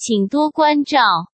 请多关照。